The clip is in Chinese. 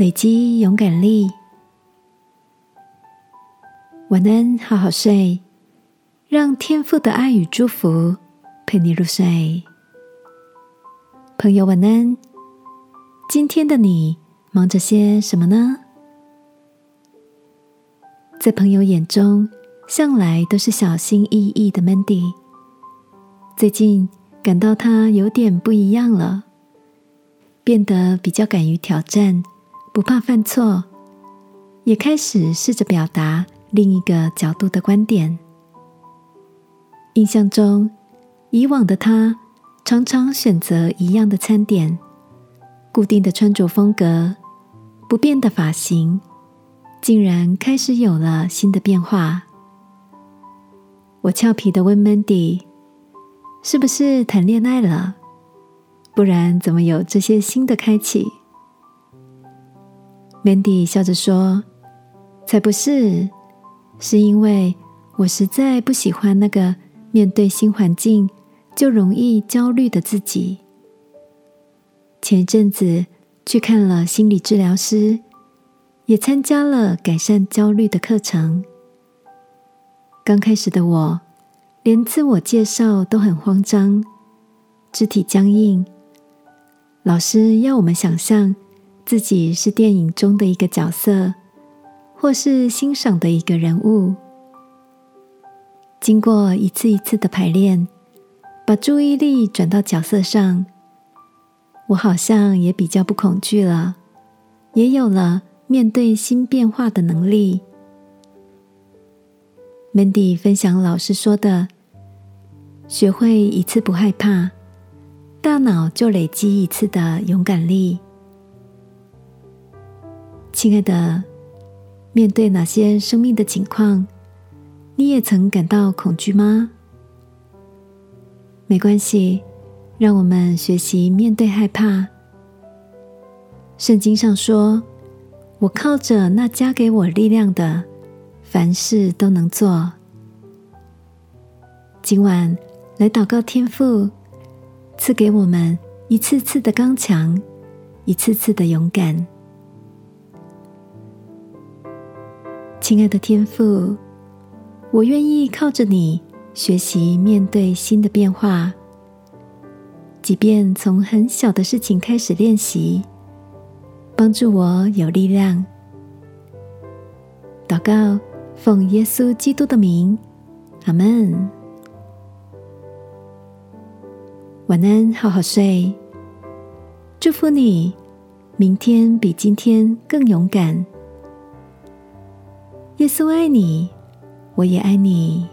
累积勇敢力，晚安，好好睡，让天父的爱与祝福陪你入睡。朋友，晚安。今天的你忙着些什么呢？在朋友眼中，向来都是小心翼翼的 Mandy，最近感到他有点不一样了，变得比较敢于挑战。不怕犯错，也开始试着表达另一个角度的观点。印象中，以往的他常常选择一样的餐点、固定的穿着风格、不变的发型，竟然开始有了新的变化。我俏皮的问 Mandy：“ 是不是谈恋爱了？不然怎么有这些新的开启？” Mandy 笑着说：“才不是，是因为我实在不喜欢那个面对新环境就容易焦虑的自己。前一阵子去看了心理治疗师，也参加了改善焦虑的课程。刚开始的我，连自我介绍都很慌张，肢体僵硬。老师要我们想象。”自己是电影中的一个角色，或是欣赏的一个人物。经过一次一次的排练，把注意力转到角色上，我好像也比较不恐惧了，也有了面对新变化的能力。Mandy 分享老师说的：“学会一次不害怕，大脑就累积一次的勇敢力。”亲爱的，面对哪些生命的情况，你也曾感到恐惧吗？没关系，让我们学习面对害怕。圣经上说：“我靠着那加给我力量的，凡事都能做。”今晚来祷告天父，赐给我们一次次的刚强，一次次的勇敢。亲爱的天父，我愿意靠着你学习面对新的变化，即便从很小的事情开始练习，帮助我有力量。祷告，奉耶稣基督的名，阿门。晚安，好好睡。祝福你，明天比今天更勇敢。耶稣爱你，我也爱你。